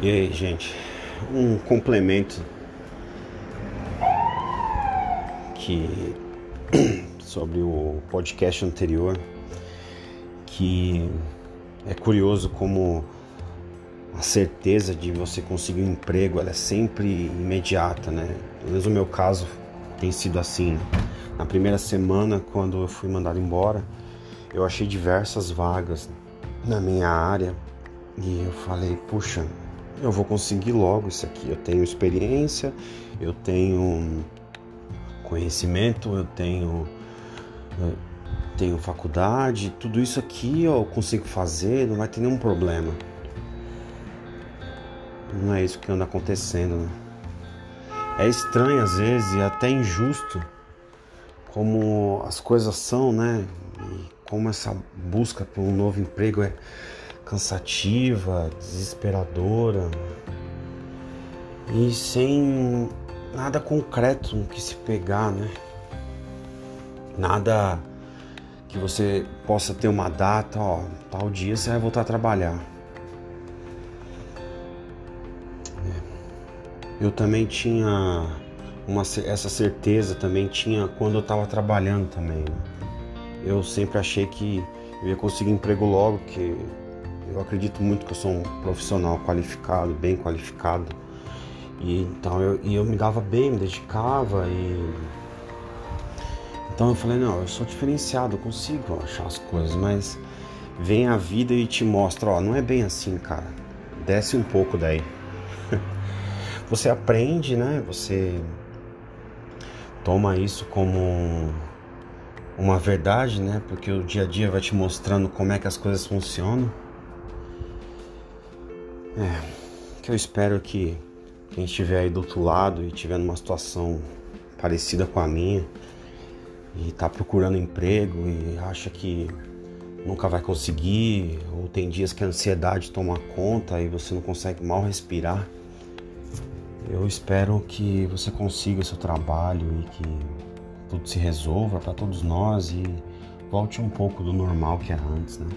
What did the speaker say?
E aí, gente, um complemento que sobre o podcast anterior, que é curioso como a certeza de você conseguir um emprego é sempre imediata, né? Pelo menos no meu caso tem sido assim. Né? Na primeira semana, quando eu fui mandado embora, eu achei diversas vagas na minha área e eu falei, puxa, eu vou conseguir logo isso aqui. Eu tenho experiência, eu tenho conhecimento, eu tenho eu tenho faculdade, tudo isso aqui eu consigo fazer, não vai ter nenhum problema. Não é isso que anda acontecendo, né? É estranho às vezes e até injusto como as coisas são, né? E como essa busca por um novo emprego é cansativa, desesperadora e sem nada concreto no que se pegar, né? Nada que você possa ter uma data, ó, tal dia você vai voltar a trabalhar. É. Eu também tinha uma, essa certeza, também tinha quando eu estava trabalhando também. Né? Eu sempre achei que eu ia conseguir emprego logo, que eu acredito muito que eu sou um profissional qualificado, bem qualificado. E então eu, e eu me dava bem, me dedicava e então eu falei, não, eu sou diferenciado, eu consigo achar as coisas, mas vem a vida e te mostra, ó, não é bem assim, cara. Desce um pouco daí. Você aprende, né? Você toma isso como uma verdade, né? Porque o dia a dia vai te mostrando como é que as coisas funcionam. É, que eu espero que quem estiver aí do outro lado e estiver numa situação parecida com a minha e está procurando emprego e acha que nunca vai conseguir, ou tem dias que a ansiedade toma conta e você não consegue mal respirar. Eu espero que você consiga seu trabalho e que tudo se resolva para todos nós e volte um pouco do normal que era antes, né?